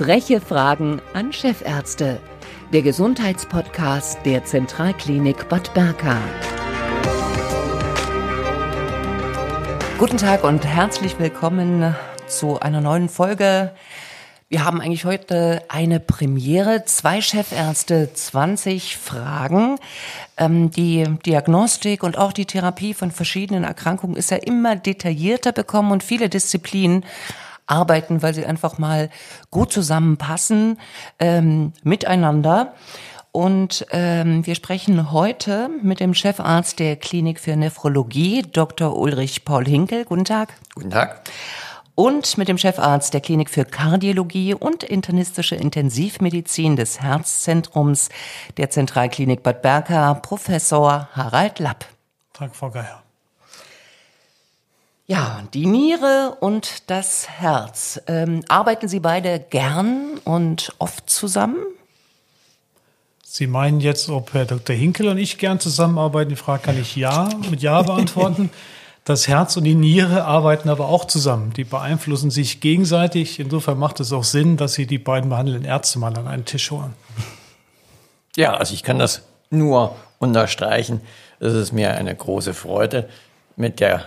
Freche Fragen an Chefärzte. Der Gesundheitspodcast der Zentralklinik Bad Berka. Guten Tag und herzlich willkommen zu einer neuen Folge. Wir haben eigentlich heute eine Premiere. Zwei Chefärzte, 20 Fragen. Ähm, die Diagnostik und auch die Therapie von verschiedenen Erkrankungen ist ja immer detaillierter bekommen und viele Disziplinen arbeiten, weil sie einfach mal gut zusammenpassen ähm, miteinander. Und ähm, wir sprechen heute mit dem Chefarzt der Klinik für Nephrologie, Dr. Ulrich Paul Hinkel. Guten Tag. Guten Tag. Und mit dem Chefarzt der Klinik für Kardiologie und internistische Intensivmedizin des Herzzentrums der Zentralklinik Bad Berka, Professor Harald Lapp. Tag, Frau Geier. Ja, die Niere und das Herz. Ähm, arbeiten Sie beide gern und oft zusammen? Sie meinen jetzt, ob Herr Dr. Hinkel und ich gern zusammenarbeiten? Die Frage kann ich ja mit Ja beantworten. Das Herz und die Niere arbeiten aber auch zusammen. Die beeinflussen sich gegenseitig. Insofern macht es auch Sinn, dass Sie die beiden behandelnden Ärzte mal an einen Tisch holen. Ja, also ich kann das nur unterstreichen. Es ist mir eine große Freude, mit der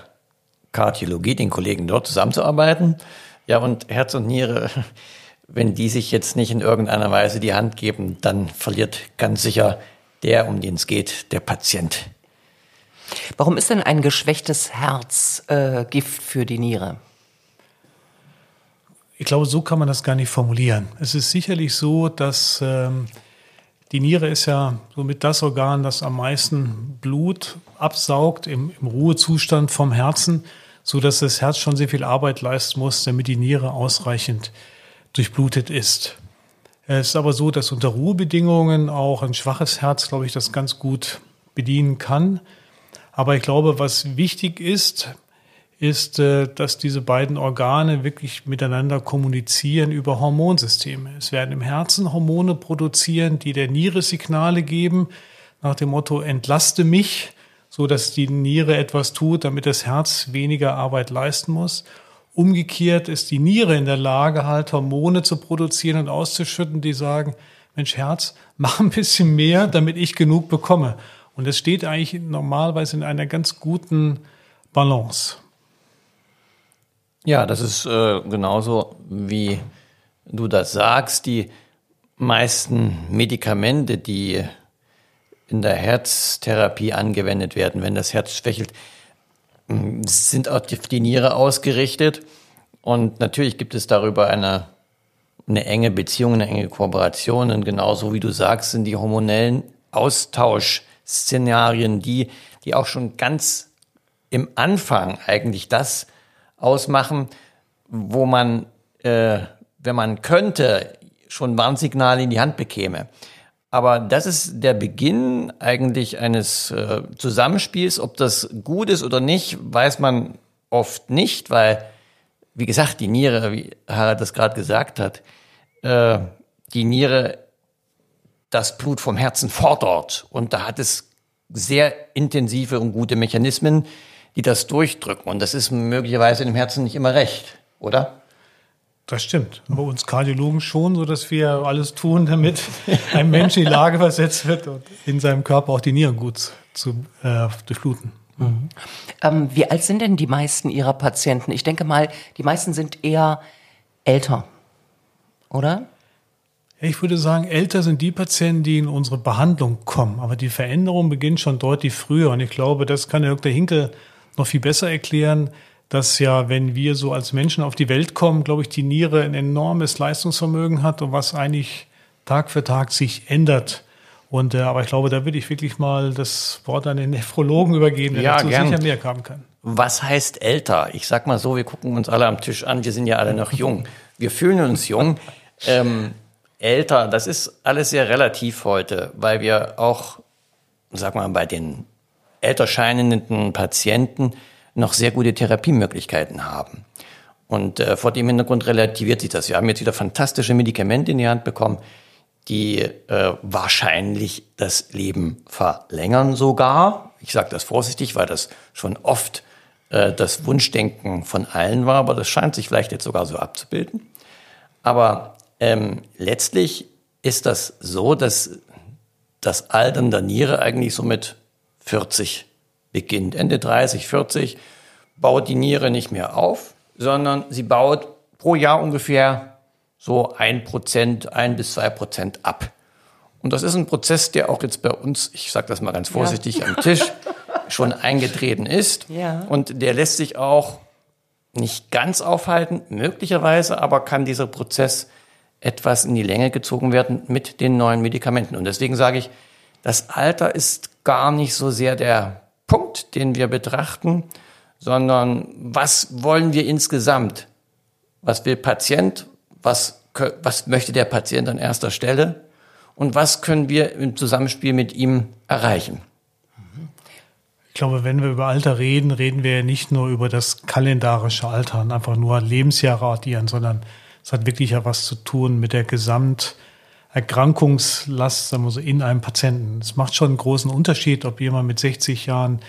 Kardiologie, den Kollegen dort zusammenzuarbeiten. Ja, und Herz und Niere, wenn die sich jetzt nicht in irgendeiner Weise die Hand geben, dann verliert ganz sicher der, um den es geht, der Patient. Warum ist denn ein geschwächtes Herz äh, Gift für die Niere? Ich glaube, so kann man das gar nicht formulieren. Es ist sicherlich so, dass ähm, die Niere ist ja somit das Organ, das am meisten Blut absaugt im, im Ruhezustand vom Herzen so dass das Herz schon sehr viel Arbeit leisten muss, damit die Niere ausreichend durchblutet ist. Es ist aber so, dass unter Ruhebedingungen auch ein schwaches Herz, glaube ich, das ganz gut bedienen kann. Aber ich glaube, was wichtig ist, ist, äh, dass diese beiden Organe wirklich miteinander kommunizieren über Hormonsysteme. Es werden im Herzen Hormone produzieren, die der Niere Signale geben, nach dem Motto, entlaste mich so dass die Niere etwas tut, damit das Herz weniger Arbeit leisten muss. Umgekehrt ist die Niere in der Lage, halt Hormone zu produzieren und auszuschütten, die sagen, Mensch, Herz, mach ein bisschen mehr, damit ich genug bekomme. Und es steht eigentlich normalerweise in einer ganz guten Balance. Ja, das ist äh, genauso, wie du das sagst. Die meisten Medikamente, die in der Herztherapie angewendet werden, wenn das Herz schwächelt, sind auf die Niere ausgerichtet. Und natürlich gibt es darüber eine, eine enge Beziehung, eine enge Kooperation. Und genauso wie du sagst, sind die hormonellen Austauschszenarien die, die auch schon ganz im Anfang eigentlich das ausmachen, wo man, äh, wenn man könnte, schon Warnsignale in die Hand bekäme. Aber das ist der Beginn eigentlich eines äh, Zusammenspiels. Ob das gut ist oder nicht, weiß man oft nicht, weil, wie gesagt, die Niere, wie Harald das gerade gesagt hat, äh, die Niere das Blut vom Herzen fordert. Und da hat es sehr intensive und gute Mechanismen, die das durchdrücken. Und das ist möglicherweise im Herzen nicht immer recht, oder? Das stimmt. Aber uns Kardiologen schon, so dass wir alles tun, damit ein Mensch in die Lage versetzt wird und in seinem Körper auch die Nieren gut zu äh, durchfluten. Mhm. Ähm, wie alt sind denn die meisten Ihrer Patienten? Ich denke mal, die meisten sind eher älter, oder? Ich würde sagen, älter sind die Patienten, die in unsere Behandlung kommen. Aber die Veränderung beginnt schon deutlich früher. Und ich glaube, das kann der Dr. Hinkel noch viel besser erklären dass ja, wenn wir so als Menschen auf die Welt kommen, glaube ich, die Niere ein enormes Leistungsvermögen hat und was eigentlich Tag für Tag sich ändert. Und, äh, aber ich glaube, da würde ich wirklich mal das Wort an den Nephrologen übergeben, der ja, dazu gern. sicher mehr haben kann. Was heißt älter? Ich sag mal so, wir gucken uns alle am Tisch an, wir sind ja alle noch jung. Wir fühlen uns jung. Ähm, älter, das ist alles sehr relativ heute, weil wir auch, sag mal, bei den älter scheinenden Patienten noch sehr gute Therapiemöglichkeiten haben. Und äh, vor dem Hintergrund relativiert sich das. Wir haben jetzt wieder fantastische Medikamente in die Hand bekommen, die äh, wahrscheinlich das Leben verlängern sogar. Ich sage das vorsichtig, weil das schon oft äh, das Wunschdenken von allen war, aber das scheint sich vielleicht jetzt sogar so abzubilden. Aber ähm, letztlich ist das so, dass das Altern der Niere eigentlich so mit 40 beginnt. Ende 30, 40 baut die Niere nicht mehr auf, sondern sie baut pro Jahr ungefähr so ein Prozent, ein bis zwei Prozent ab. Und das ist ein Prozess, der auch jetzt bei uns, ich sage das mal ganz vorsichtig, ja. am Tisch schon eingetreten ist. Ja. Und der lässt sich auch nicht ganz aufhalten, möglicherweise, aber kann dieser Prozess etwas in die Länge gezogen werden mit den neuen Medikamenten. Und deswegen sage ich, das Alter ist gar nicht so sehr der Punkt, den wir betrachten, sondern was wollen wir insgesamt? Was will Patient? Was, was möchte der Patient an erster Stelle? Und was können wir im Zusammenspiel mit ihm erreichen? Ich glaube, wenn wir über Alter reden, reden wir ja nicht nur über das kalendarische Alter und einfach nur Lebensjahre addieren, sondern es hat wirklich ja was zu tun mit der Gesamterkrankungslast sagen wir so, in einem Patienten. Es macht schon einen großen Unterschied, ob jemand mit 60 Jahren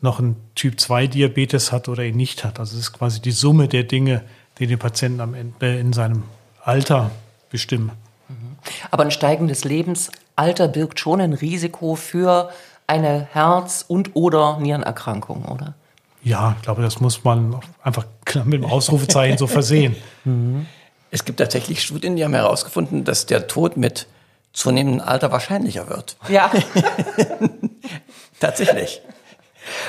noch einen Typ-2-Diabetes hat oder ihn nicht hat. Also es ist quasi die Summe der Dinge, die den Patienten am Ende in seinem Alter bestimmen. Aber ein steigendes Lebensalter birgt schon ein Risiko für eine Herz- und oder Nierenerkrankung, oder? Ja, ich glaube, das muss man einfach mit dem Ausrufezeichen so versehen. Es gibt tatsächlich Studien, die haben herausgefunden, dass der Tod mit zunehmendem Alter wahrscheinlicher wird. Ja. tatsächlich.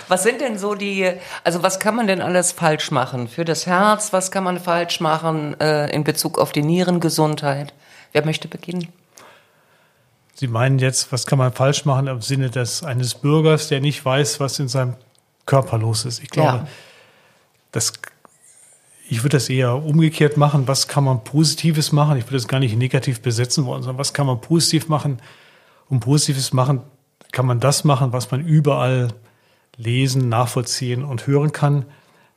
Was sind denn so die, also was kann man denn alles falsch machen? Für das Herz, was kann man falsch machen äh, in Bezug auf die Nierengesundheit? Wer möchte beginnen? Sie meinen jetzt, was kann man falsch machen im Sinne des eines Bürgers, der nicht weiß, was in seinem Körper los ist. Ich glaube, ja. das, ich würde das eher umgekehrt machen. Was kann man Positives machen? Ich würde das gar nicht negativ besetzen wollen, sondern was kann man positiv machen? Um Positives machen, kann man das machen, was man überall lesen, nachvollziehen und hören kann.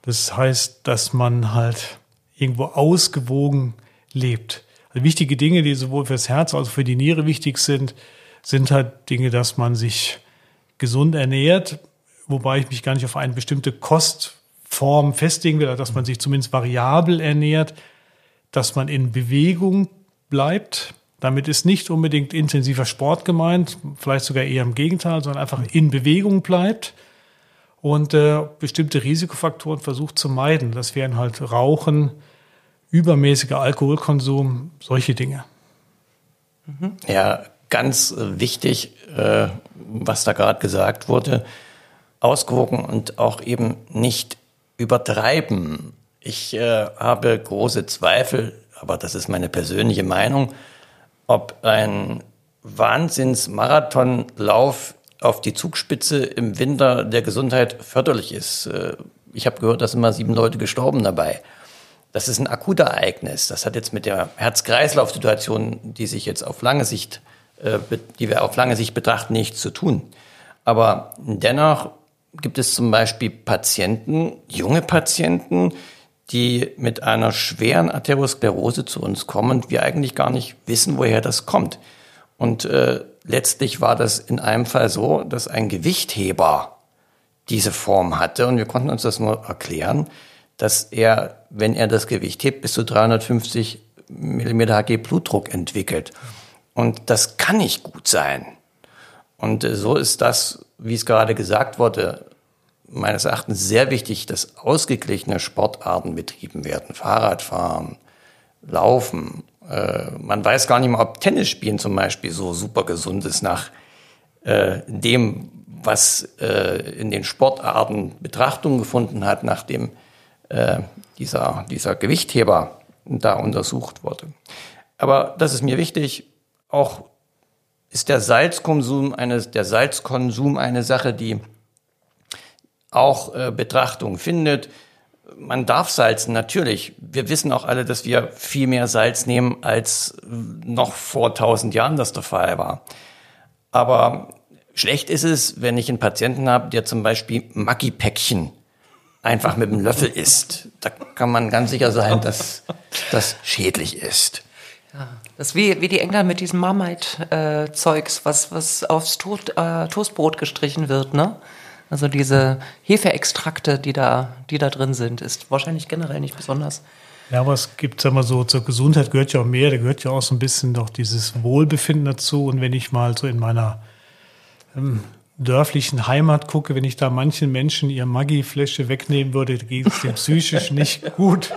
Das heißt, dass man halt irgendwo ausgewogen lebt. Also wichtige Dinge, die sowohl fürs Herz als auch für die Niere wichtig sind, sind halt Dinge, dass man sich gesund ernährt, wobei ich mich gar nicht auf eine bestimmte Kostform festlegen will, dass man sich zumindest variabel ernährt, dass man in Bewegung bleibt. Damit ist nicht unbedingt intensiver Sport gemeint, vielleicht sogar eher im Gegenteil, sondern einfach in Bewegung bleibt und äh, bestimmte Risikofaktoren versucht zu meiden. Das wären halt Rauchen, übermäßiger Alkoholkonsum, solche Dinge. Ja, ganz wichtig, äh, was da gerade gesagt wurde, ausgewogen und auch eben nicht übertreiben. Ich äh, habe große Zweifel, aber das ist meine persönliche Meinung, ob ein Wahnsinnsmarathonlauf auf die Zugspitze im Winter der Gesundheit förderlich ist. Äh, ich habe gehört, da sind mal sieben Leute gestorben dabei. Das ist ein Akutereignis. Das hat jetzt mit der Herz-Kreislauf-Situation, die sich jetzt auf lange Sicht, äh, die wir auf lange Sicht betrachten, nichts zu tun. Aber dennoch gibt es zum Beispiel Patienten, junge Patienten, die mit einer schweren Arteriosklerose zu uns kommen und wir eigentlich gar nicht wissen, woher das kommt. Und äh, letztlich war das in einem Fall so, dass ein Gewichtheber diese Form hatte und wir konnten uns das nur erklären, dass er, wenn er das Gewicht hebt, bis zu 350 mm Hg Blutdruck entwickelt. Und das kann nicht gut sein. Und äh, so ist das, wie es gerade gesagt wurde, meines Erachtens sehr wichtig, dass ausgeglichene Sportarten betrieben werden. Fahrradfahren, Laufen. Äh, man weiß gar nicht mal, ob Tennisspielen zum Beispiel so super gesund ist nach äh, dem, was in den Sportarten Betrachtung gefunden hat, nachdem dieser, dieser Gewichtheber da untersucht wurde. Aber das ist mir wichtig. Auch ist der Salzkonsum eine, der Salzkonsum eine Sache, die auch äh, Betrachtung findet. Man darf salzen, natürlich. Wir wissen auch alle, dass wir viel mehr Salz nehmen, als noch vor 1000 Jahren das der Fall war. Aber schlecht ist es, wenn ich einen Patienten habe, der zum Beispiel Maggi-Päckchen einfach mit dem Löffel isst. Da kann man ganz sicher sein, dass das schädlich ist. Ja, das ist wie, wie die Engländer mit diesem Marmite-Zeugs, was, was aufs Toast, äh, Toastbrot gestrichen wird, ne? Also diese Hefeextrakte, die da, die da drin sind, ist wahrscheinlich generell nicht besonders Ja, aber es gibt, sag mal so, zur Gesundheit gehört ja auch mehr, da gehört ja auch so ein bisschen doch dieses Wohlbefinden dazu. Und wenn ich mal so in meiner ähm, dörflichen Heimat gucke, wenn ich da manchen Menschen ihr Maggi-Fläche wegnehmen würde, geht es dem psychisch nicht gut,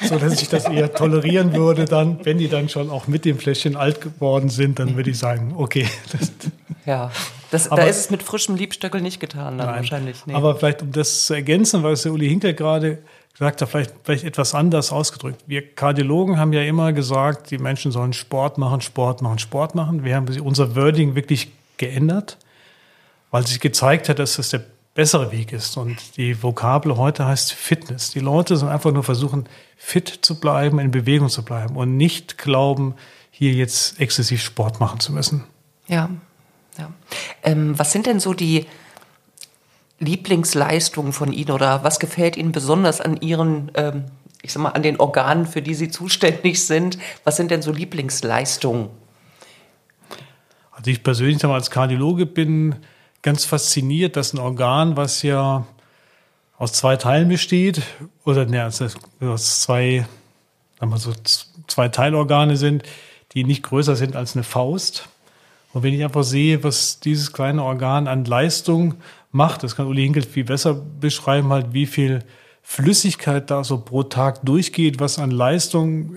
so dass ich das eher tolerieren würde dann, wenn die dann schon auch mit dem Fläschchen alt geworden sind, dann würde ich sagen, okay. Das, ja, das, aber, da ist es mit frischem Liebstöckel nicht getan dann nein, wahrscheinlich. Nee. Aber vielleicht, um das zu ergänzen, was der Uli Hinkel gerade gesagt hat, vielleicht, vielleicht etwas anders ausgedrückt. Wir Kardiologen haben ja immer gesagt, die Menschen sollen Sport machen, Sport machen, Sport machen. Wir haben unser Wording wirklich geändert weil sich gezeigt hat, dass das der bessere Weg ist. Und die Vokabel heute heißt Fitness. Die Leute sollen einfach nur versuchen, fit zu bleiben, in Bewegung zu bleiben und nicht glauben, hier jetzt exzessiv Sport machen zu müssen. Ja, ja. Ähm, was sind denn so die Lieblingsleistungen von Ihnen oder was gefällt Ihnen besonders an Ihren, ähm, ich sag mal, an den Organen, für die Sie zuständig sind? Was sind denn so Lieblingsleistungen? Also ich persönlich als Kardiologe bin ganz fasziniert, dass ein Organ, was ja aus zwei Teilen besteht, oder ne, also aus zwei, sagen wir so, zwei Teilorgane sind, die nicht größer sind als eine Faust. Und wenn ich einfach sehe, was dieses kleine Organ an Leistung macht, das kann Uli Hinkel viel besser beschreiben, halt, wie viel Flüssigkeit da so pro Tag durchgeht, was an Leistung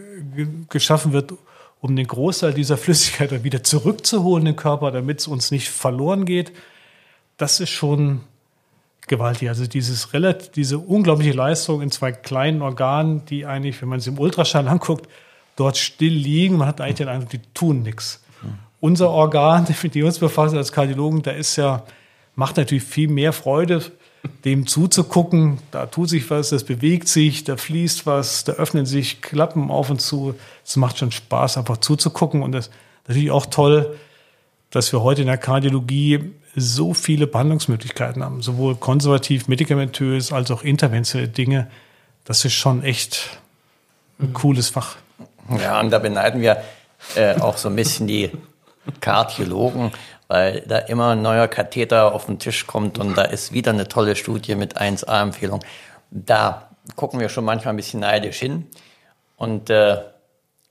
geschaffen wird, um den Großteil dieser Flüssigkeit wieder zurückzuholen im Körper, damit es uns nicht verloren geht das ist schon gewaltig. Also dieses relativ, diese unglaubliche Leistung in zwei kleinen Organen, die eigentlich, wenn man sie im Ultraschall anguckt, dort still liegen. Man hat eigentlich den Eindruck, die tun nichts. Unser Organ, mit dem wir uns befassen als Kardiologen, da ist ja, macht natürlich viel mehr Freude, dem zuzugucken. Da tut sich was, das bewegt sich, da fließt was, da öffnen sich Klappen auf und zu. Es macht schon Spaß, einfach zuzugucken. Und das ist natürlich auch toll, dass wir heute in der Kardiologie so viele Behandlungsmöglichkeiten haben, sowohl konservativ, medikamentös als auch interventionelle Dinge. Das ist schon echt ein cooles Fach. Ja, und da beneiden wir äh, auch so ein bisschen die Kardiologen, weil da immer ein neuer Katheter auf den Tisch kommt und da ist wieder eine tolle Studie mit 1A-Empfehlung. Da gucken wir schon manchmal ein bisschen neidisch hin. Und äh,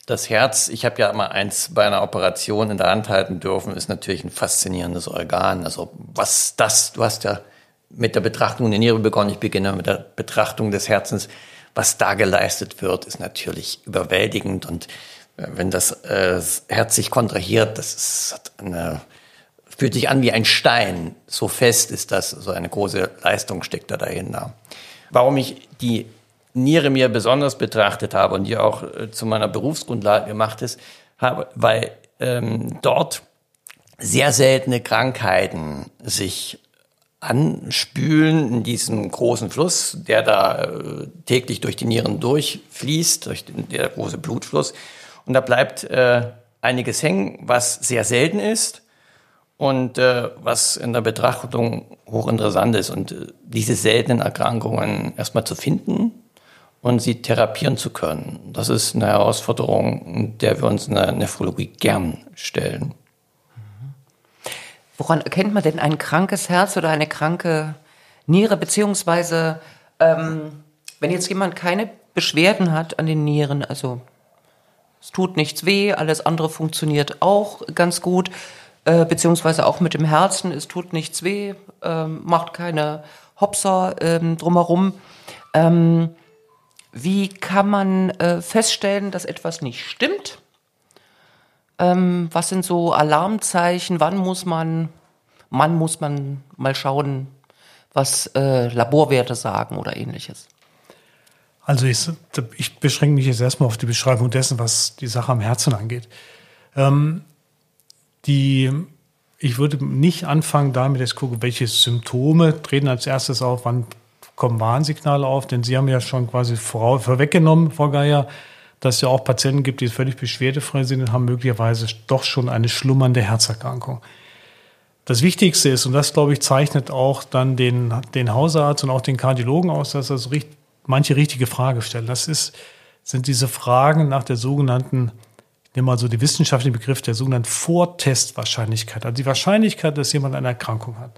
das Herz, ich habe ja mal eins bei einer Operation in der Hand halten dürfen, ist natürlich ein faszinierendes Organ. Also was das, du hast ja mit der Betrachtung der Niere begonnen, ich beginne mit der Betrachtung des Herzens. Was da geleistet wird, ist natürlich überwältigend und äh, wenn das, äh, Herz sich kontrahiert, das ist eine, fühlt sich an wie ein Stein. So fest ist das, so eine große Leistung steckt da dahinter. Warum ich die Niere mir besonders betrachtet habe und die auch äh, zu meiner Berufsgrundlage gemacht ist, habe, weil ähm, dort sehr seltene Krankheiten sich anspülen in diesem großen Fluss, der da äh, täglich durch die Nieren durchfließt, durch den, der große Blutfluss. Und da bleibt äh, einiges hängen, was sehr selten ist und äh, was in der Betrachtung hochinteressant ist. Und äh, diese seltenen Erkrankungen erstmal zu finden und sie therapieren zu können. Das ist eine Herausforderung, der wir uns in der Nephrologie gern stellen. Woran erkennt man denn ein krankes Herz oder eine kranke Niere, beziehungsweise ähm, wenn jetzt jemand keine Beschwerden hat an den Nieren, also es tut nichts weh, alles andere funktioniert auch ganz gut, äh, beziehungsweise auch mit dem Herzen, es tut nichts weh, äh, macht keine Hopser äh, drumherum. Ähm, wie kann man äh, feststellen, dass etwas nicht stimmt? Ähm, was sind so Alarmzeichen? Wann muss man, wann muss man mal schauen, was äh, Laborwerte sagen oder ähnliches? Also ich, ich, beschränke mich jetzt erstmal auf die Beschreibung dessen, was die Sache am Herzen angeht. Ähm, die, ich würde nicht anfangen damit, jetzt gucken, welche Symptome treten als erstes auf, wann kommen Warnsignale auf, denn Sie haben ja schon quasi vor, vorweggenommen, Frau Geier, dass es ja auch Patienten gibt, die völlig beschwerdefrei sind und haben möglicherweise doch schon eine schlummernde Herzerkrankung. Das Wichtigste ist, und das glaube ich zeichnet auch dann den, den Hausarzt und auch den Kardiologen aus, dass so richt, manche richtige Frage stellen. Das ist, sind diese Fragen nach der sogenannten, ich nehme mal so die wissenschaftlichen Begriff der sogenannten Vortestwahrscheinlichkeit, also die Wahrscheinlichkeit, dass jemand eine Erkrankung hat.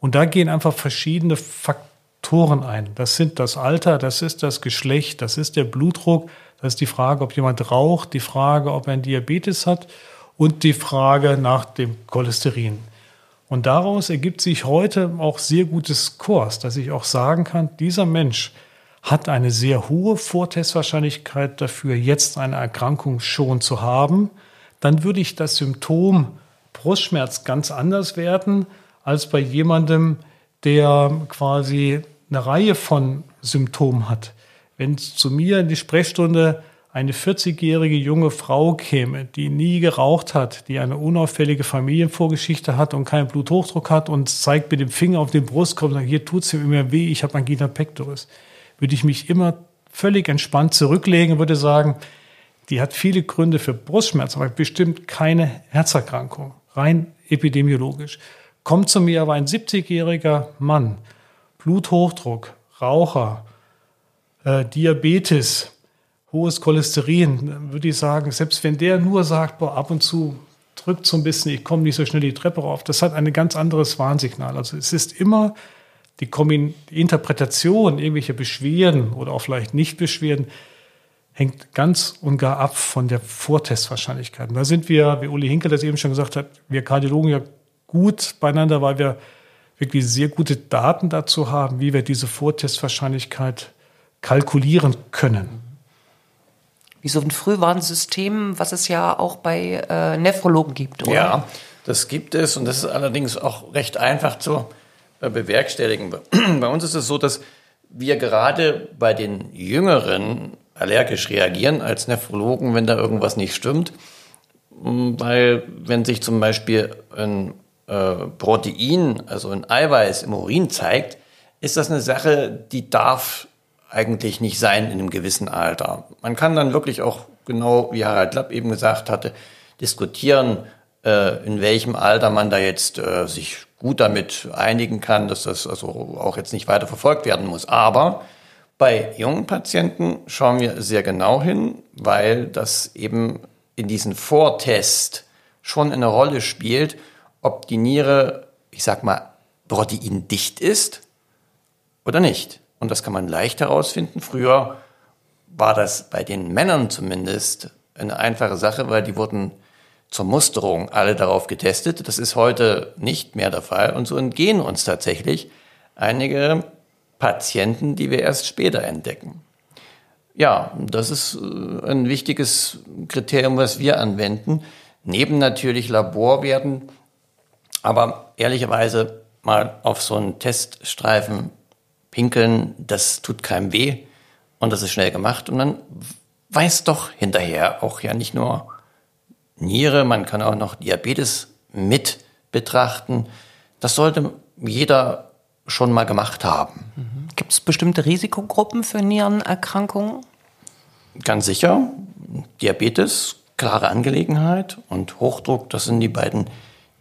Und da gehen einfach verschiedene Faktoren Faktoren ein. Das sind das Alter, das ist das Geschlecht, das ist der Blutdruck, Das ist die Frage, ob jemand raucht, die Frage, ob er einen Diabetes hat und die Frage nach dem Cholesterin. Und daraus ergibt sich heute auch sehr gutes Kurs, dass ich auch sagen kann, dieser Mensch hat eine sehr hohe Vortestwahrscheinlichkeit dafür, jetzt eine Erkrankung schon zu haben. Dann würde ich das Symptom Brustschmerz ganz anders werten als bei jemandem, der quasi eine Reihe von Symptomen hat. Wenn zu mir in die Sprechstunde eine 40-jährige junge Frau käme, die nie geraucht hat, die eine unauffällige Familienvorgeschichte hat und keinen Bluthochdruck hat und zeigt mit dem Finger auf den Brustkorb und sagt, hier tut es mir immer weh, ich habe Angina pectoris, würde ich mich immer völlig entspannt zurücklegen und würde sagen, die hat viele Gründe für Brustschmerz, aber bestimmt keine Herzerkrankung, rein epidemiologisch. Kommt zu mir aber ein 70-jähriger Mann, Bluthochdruck, Raucher, äh, Diabetes, hohes Cholesterin, würde ich sagen, selbst wenn der nur sagt, boah, ab und zu drückt so ein bisschen, ich komme nicht so schnell die Treppe rauf, das hat ein ganz anderes Warnsignal. Also es ist immer die, die Interpretation irgendwelcher Beschwerden oder auch vielleicht Nicht-Beschwerden hängt ganz und gar ab von der Vortestwahrscheinlichkeit. Und da sind wir, wie Uli Hinkel das eben schon gesagt hat, wir Kardiologen ja gut beieinander, weil wir wirklich sehr gute Daten dazu haben, wie wir diese Vortestwahrscheinlichkeit kalkulieren können wie so ein Frühwarnsystem, was es ja auch bei äh, Nephrologen gibt, oder? Ja, das gibt es und das ist allerdings auch recht einfach zu äh, bewerkstelligen. bei uns ist es so, dass wir gerade bei den Jüngeren allergisch reagieren als Nephrologen, wenn da irgendwas nicht stimmt. Mm, weil wenn sich zum Beispiel ein äh, Protein, also ein Eiweiß im Urin zeigt, ist das eine Sache, die darf eigentlich nicht sein in einem gewissen Alter. Man kann dann wirklich auch genau, wie Harald Lapp eben gesagt hatte, diskutieren, äh, in welchem Alter man da jetzt äh, sich gut damit einigen kann, dass das also auch jetzt nicht weiter verfolgt werden muss. Aber bei jungen Patienten schauen wir sehr genau hin, weil das eben in diesem Vortest schon eine Rolle spielt, ob die Niere, ich sag mal, proteindicht ist oder nicht. Und das kann man leicht herausfinden. Früher war das bei den Männern zumindest eine einfache Sache, weil die wurden zur Musterung alle darauf getestet. Das ist heute nicht mehr der Fall. Und so entgehen uns tatsächlich einige Patienten, die wir erst später entdecken. Ja, das ist äh, ein wichtiges Kriterium, was wir anwenden. Neben natürlich Laborwerten, aber ehrlicherweise mal auf so einen Teststreifen Pinkeln, das tut keinem weh und das ist schnell gemacht. Und man weiß doch hinterher auch ja nicht nur Niere, man kann auch noch Diabetes mit betrachten. Das sollte jeder schon mal gemacht haben. Mhm. Gibt es bestimmte Risikogruppen für Nierenerkrankungen? Ganz sicher. Diabetes, klare Angelegenheit und Hochdruck, das sind die beiden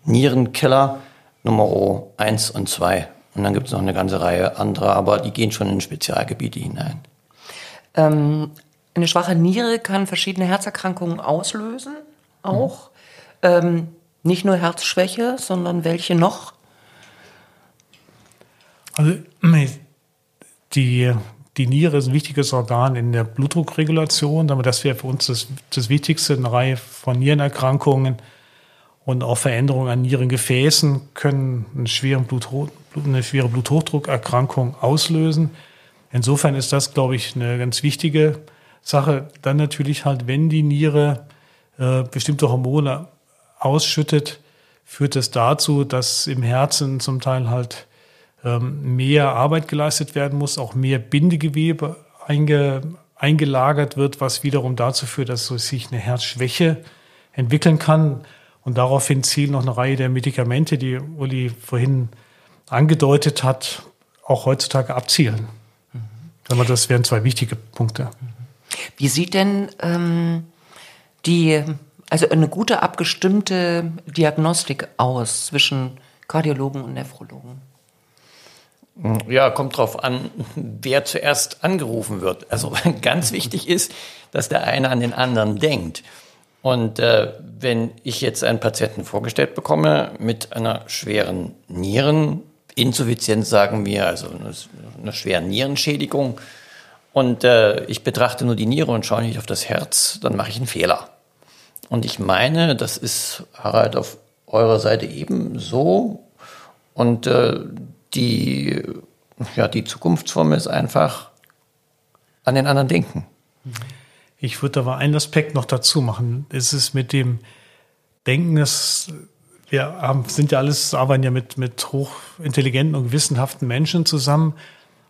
Nierenkiller Nummer 1 und 2. Und dann gibt es noch eine ganze Reihe anderer, aber die gehen schon in Spezialgebiete hinein. Ähm, eine schwache Niere kann verschiedene Herzerkrankungen auslösen, auch. Mhm. Ähm, nicht nur Herzschwäche, sondern welche noch? Also die, die Niere ist ein wichtiges Organ in der Blutdruckregulation. Das wäre für uns das, das Wichtigste. Eine Reihe von Nierenerkrankungen und auch Veränderungen an Nierengefäßen können einen schweren eine schwere Bluthochdruckerkrankung auslösen. Insofern ist das, glaube ich, eine ganz wichtige Sache. Dann natürlich halt, wenn die Niere äh, bestimmte Hormone ausschüttet, führt das dazu, dass im Herzen zum Teil halt ähm, mehr Arbeit geleistet werden muss, auch mehr Bindegewebe einge, eingelagert wird, was wiederum dazu führt, dass so sich eine Herzschwäche entwickeln kann. Und daraufhin zielen noch eine Reihe der Medikamente, die Uli vorhin angedeutet hat, auch heutzutage abzielen. Mhm. Das wären zwei wichtige Punkte. Wie sieht denn ähm, die, also eine gute abgestimmte Diagnostik aus zwischen Kardiologen und Nephrologen? Ja, kommt drauf an, wer zuerst angerufen wird. Also ganz wichtig ist, dass der eine an den anderen denkt. Und äh, wenn ich jetzt einen Patienten vorgestellt bekomme mit einer schweren Nieren, Insuffizienz sagen wir, also eine, eine schwere Nierenschädigung. und äh, ich betrachte nur die Niere und schaue nicht auf das Herz, dann mache ich einen Fehler. Und ich meine, das ist Harald auf eurer Seite ebenso. Und äh, die, ja, die Zukunftsform ist einfach an den anderen denken. Ich würde aber einen Aspekt noch dazu machen. Es ist mit dem Denken, dass wir haben, sind ja alles, arbeiten ja mit, mit hochintelligenten und gewissenhaften Menschen zusammen.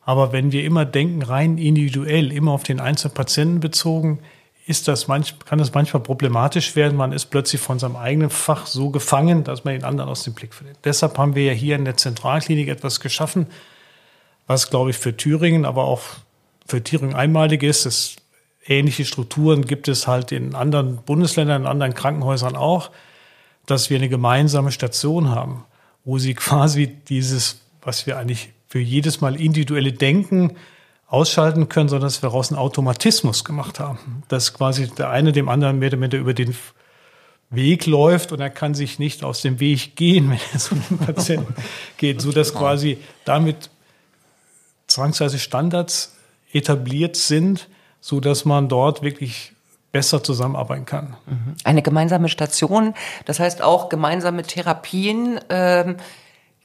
Aber wenn wir immer denken, rein individuell, immer auf den einzelnen Patienten bezogen, ist das manch, kann das manchmal problematisch werden. Man ist plötzlich von seinem eigenen Fach so gefangen, dass man den anderen aus dem Blick verliert. Deshalb haben wir ja hier in der Zentralklinik etwas geschaffen, was, glaube ich, für Thüringen, aber auch für Thüringen einmalig ist. Es, ähnliche Strukturen gibt es halt in anderen Bundesländern, in anderen Krankenhäusern auch, dass wir eine gemeinsame Station haben, wo sie quasi dieses, was wir eigentlich für jedes Mal individuelle Denken ausschalten können, sondern dass wir daraus einen Automatismus gemacht haben. Dass quasi der eine dem anderen mehr oder weniger über den Weg läuft und er kann sich nicht aus dem Weg gehen, wenn er zu einem Patienten geht, so dass quasi damit zwangsweise Standards etabliert sind, so dass man dort wirklich besser zusammenarbeiten kann. Mhm. Eine gemeinsame Station, das heißt auch gemeinsame Therapien. Ähm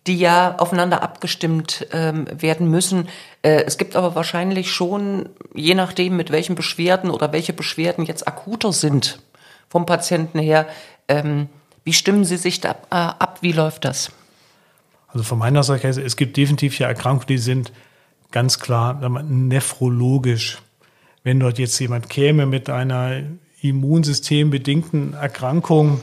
die ja aufeinander abgestimmt ähm, werden müssen. Äh, es gibt aber wahrscheinlich schon, je nachdem, mit welchen Beschwerden oder welche Beschwerden jetzt akuter sind vom Patienten her, ähm, wie stimmen Sie sich da äh, ab? Wie läuft das? Also von meiner Seite, es gibt definitiv ja Erkrankungen, die sind ganz klar nephrologisch. Wenn dort jetzt jemand käme mit einer immunsystembedingten Erkrankung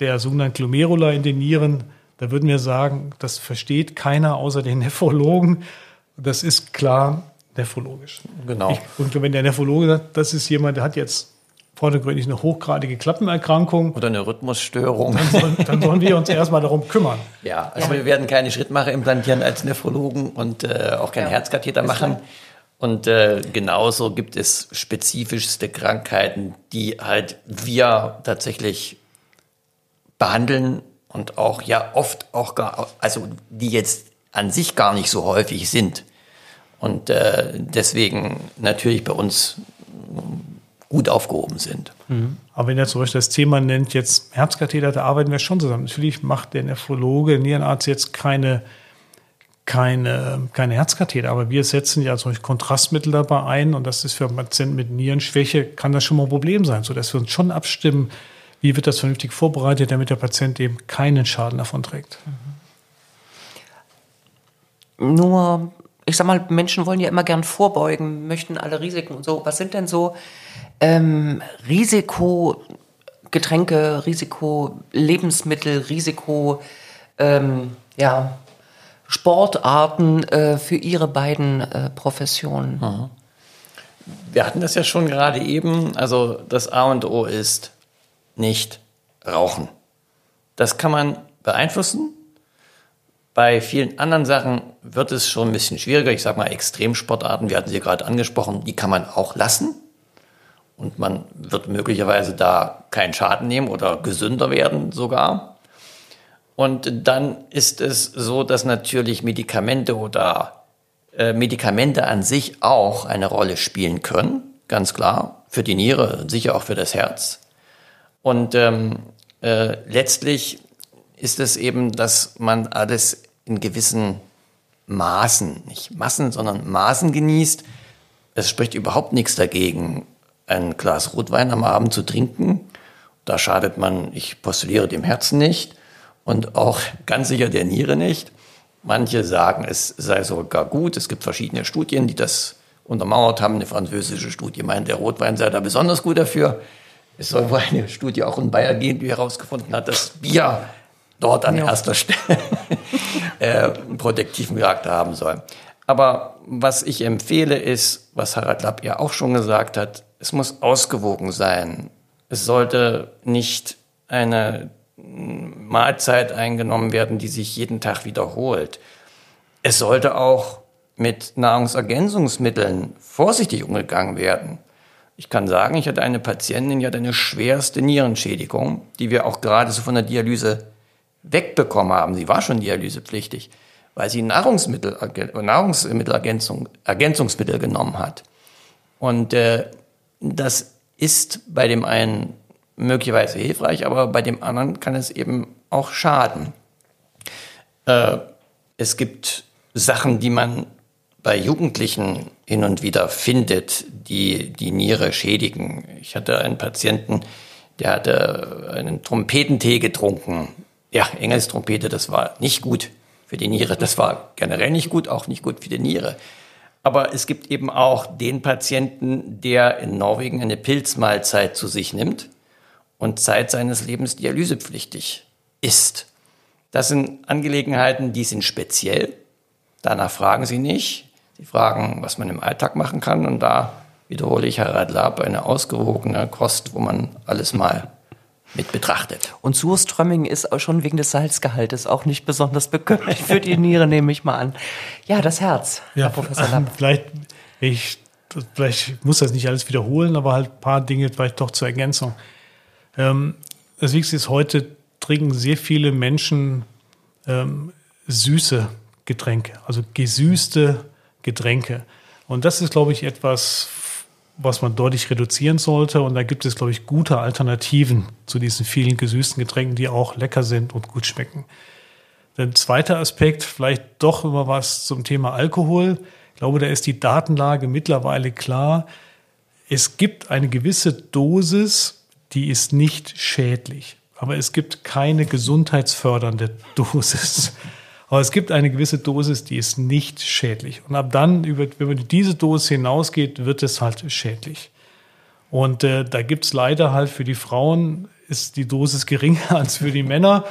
der sogenannten Glomerula in den Nieren, da würden wir sagen, das versteht keiner außer den Nephrologen. Das ist klar nephrologisch. Genau. Ich, und wenn der Nephrologe sagt, das ist jemand, der hat jetzt vordergründig eine hochgradige Klappenerkrankung. Oder eine Rhythmusstörung. Dann sollen, dann sollen wir uns erstmal darum kümmern. Ja, also ja. wir werden keine Schrittmacher implantieren als Nephrologen und äh, auch keinen ja. Herzkatheter machen. Und äh, genauso gibt es spezifischste Krankheiten, die halt wir tatsächlich behandeln und auch ja oft auch gar, also die jetzt an sich gar nicht so häufig sind. Und äh, deswegen natürlich bei uns gut aufgehoben sind. Mhm. Aber wenn er zum Beispiel das Thema nennt, jetzt Herzkatheter, da arbeiten wir schon zusammen. Natürlich macht der Nephrologe, Nierenarzt jetzt keine, keine, keine Herzkatheter, aber wir setzen ja solche Kontrastmittel dabei ein und das ist für Patienten mit Nierenschwäche, kann das schon mal ein Problem sein, sodass wir uns schon abstimmen, wie wird das vernünftig vorbereitet, damit der Patient eben keinen Schaden davon trägt? Nur, ich sag mal, Menschen wollen ja immer gern vorbeugen, möchten alle Risiken und so. Was sind denn so ähm, Risikogetränke, Risiko-Lebensmittel, Risiko, ähm, ja, Sportarten äh, für Ihre beiden äh, Professionen? Mhm. Wir hatten das ja schon gerade eben. Also das A und O ist nicht rauchen. Das kann man beeinflussen. Bei vielen anderen Sachen wird es schon ein bisschen schwieriger. Ich sage mal Extremsportarten, wir hatten sie gerade angesprochen, die kann man auch lassen. Und man wird möglicherweise da keinen Schaden nehmen oder gesünder werden sogar. Und dann ist es so, dass natürlich Medikamente oder äh, Medikamente an sich auch eine Rolle spielen können, ganz klar, für die Niere, sicher auch für das Herz. Und ähm, äh, letztlich ist es eben, dass man alles in gewissen Maßen, nicht Massen, sondern Maßen genießt. Es spricht überhaupt nichts dagegen, ein Glas Rotwein am Abend zu trinken. Da schadet man, ich postuliere dem Herzen nicht und auch ganz sicher der Niere nicht. Manche sagen, es sei sogar gut. Es gibt verschiedene Studien, die das untermauert haben. Eine französische Studie meint, der Rotwein sei da besonders gut dafür. Es soll wohl eine Studie auch in Bayern gehen, die herausgefunden hat, dass Bier dort an ja. erster Stelle äh, einen protektiven Charakter haben soll. Aber was ich empfehle ist, was Harald Lapp ja auch schon gesagt hat, es muss ausgewogen sein. Es sollte nicht eine Mahlzeit eingenommen werden, die sich jeden Tag wiederholt. Es sollte auch mit Nahrungsergänzungsmitteln vorsichtig umgegangen werden. Ich kann sagen, ich hatte eine Patientin, die hatte eine schwerste Nierenschädigung, die wir auch gerade so von der Dialyse wegbekommen haben. Sie war schon dialysepflichtig, weil sie Nahrungsmittel, Nahrungsmittelergänzung, Ergänzungsmittel genommen hat. Und äh, das ist bei dem einen möglicherweise hilfreich, aber bei dem anderen kann es eben auch schaden. Äh, es gibt Sachen, die man bei Jugendlichen hin und wieder findet, die die Niere schädigen. Ich hatte einen Patienten, der hatte einen Trompetentee getrunken. Ja, Engelstrompete, das war nicht gut für die Niere. Das war generell nicht gut, auch nicht gut für die Niere. Aber es gibt eben auch den Patienten, der in Norwegen eine Pilzmahlzeit zu sich nimmt und Zeit seines Lebens dialysepflichtig ist. Das sind Angelegenheiten, die sind speziell. Danach fragen Sie nicht. Sie fragen, was man im Alltag machen kann. Und da wiederhole ich, Herr Radlab, eine ausgewogene Kost, wo man alles mal mit betrachtet. Und Surströmming ist auch schon wegen des Salzgehaltes auch nicht besonders bekömmlich für die Niere, nehme ich mal an. Ja, das Herz, ja, Herr Professor Lapp. Vielleicht, ich, vielleicht muss das nicht alles wiederholen, aber halt ein paar Dinge vielleicht doch zur Ergänzung. Ähm, das Wichtigste ist, heute trinken sehr viele Menschen ähm, süße Getränke, also gesüßte Getränke. Und das ist, glaube ich, etwas, was man deutlich reduzieren sollte. Und da gibt es, glaube ich, gute Alternativen zu diesen vielen gesüßten Getränken, die auch lecker sind und gut schmecken. Der zweite Aspekt, vielleicht doch immer was zum Thema Alkohol. Ich glaube, da ist die Datenlage mittlerweile klar. Es gibt eine gewisse Dosis, die ist nicht schädlich. Aber es gibt keine gesundheitsfördernde Dosis. Aber es gibt eine gewisse Dosis, die ist nicht schädlich. Und ab dann, wenn man diese Dosis hinausgeht, wird es halt schädlich. Und äh, da gibt es leider halt für die Frauen ist die Dosis geringer als für die Männer.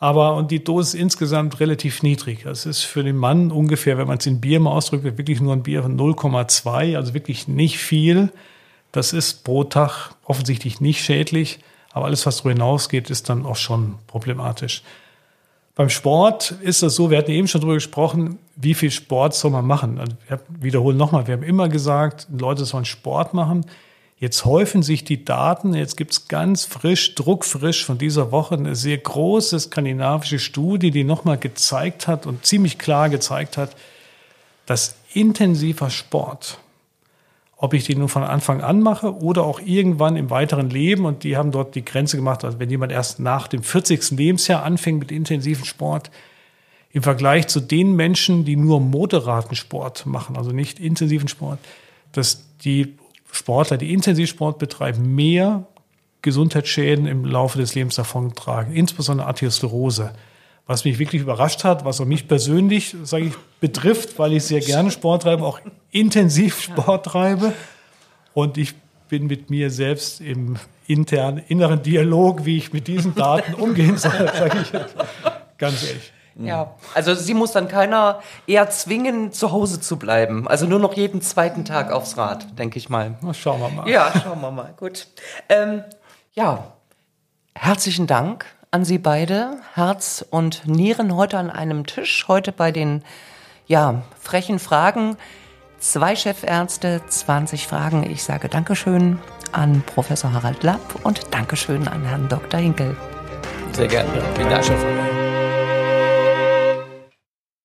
Aber und die Dosis insgesamt relativ niedrig. Das ist für den Mann ungefähr, wenn man es in Bier mal ausdrückt, wirklich nur ein Bier von 0,2, also wirklich nicht viel. Das ist pro Tag offensichtlich nicht schädlich, aber alles, was darüber hinausgeht, ist dann auch schon problematisch. Beim Sport ist es so, wir hatten eben schon darüber gesprochen, wie viel Sport soll man machen. Also wir wiederholen nochmal, wir haben immer gesagt, Leute sollen Sport machen. Jetzt häufen sich die Daten, jetzt gibt es ganz frisch, druckfrisch von dieser Woche eine sehr große skandinavische Studie, die nochmal gezeigt hat und ziemlich klar gezeigt hat, dass intensiver Sport ob ich die nun von Anfang an mache oder auch irgendwann im weiteren Leben. Und die haben dort die Grenze gemacht, also wenn jemand erst nach dem 40. Lebensjahr anfängt mit intensiven Sport, im Vergleich zu den Menschen, die nur moderaten Sport machen, also nicht intensiven Sport, dass die Sportler, die Intensivsport betreiben, mehr Gesundheitsschäden im Laufe des Lebens davontragen, insbesondere Arteriosklerose was mich wirklich überrascht hat, was auch mich persönlich, sage ich, betrifft, weil ich sehr gerne Sport treibe, auch intensiv Sport treibe. Und ich bin mit mir selbst im internen, inneren Dialog, wie ich mit diesen Daten umgehen soll, sage ich ganz ehrlich. Ja, also sie muss dann keiner eher zwingen, zu Hause zu bleiben. Also nur noch jeden zweiten Tag aufs Rad, denke ich mal. Na, schauen wir mal. Ja, schauen wir mal. Gut. Ähm, ja, herzlichen Dank an Sie beide. Herz und Nieren heute an einem Tisch, heute bei den ja, frechen Fragen. Zwei Chefärzte, 20 Fragen. Ich sage Dankeschön an Professor Harald Lapp und Dankeschön an Herrn Dr. Hinkel. Sehr gerne. Vielen Dank.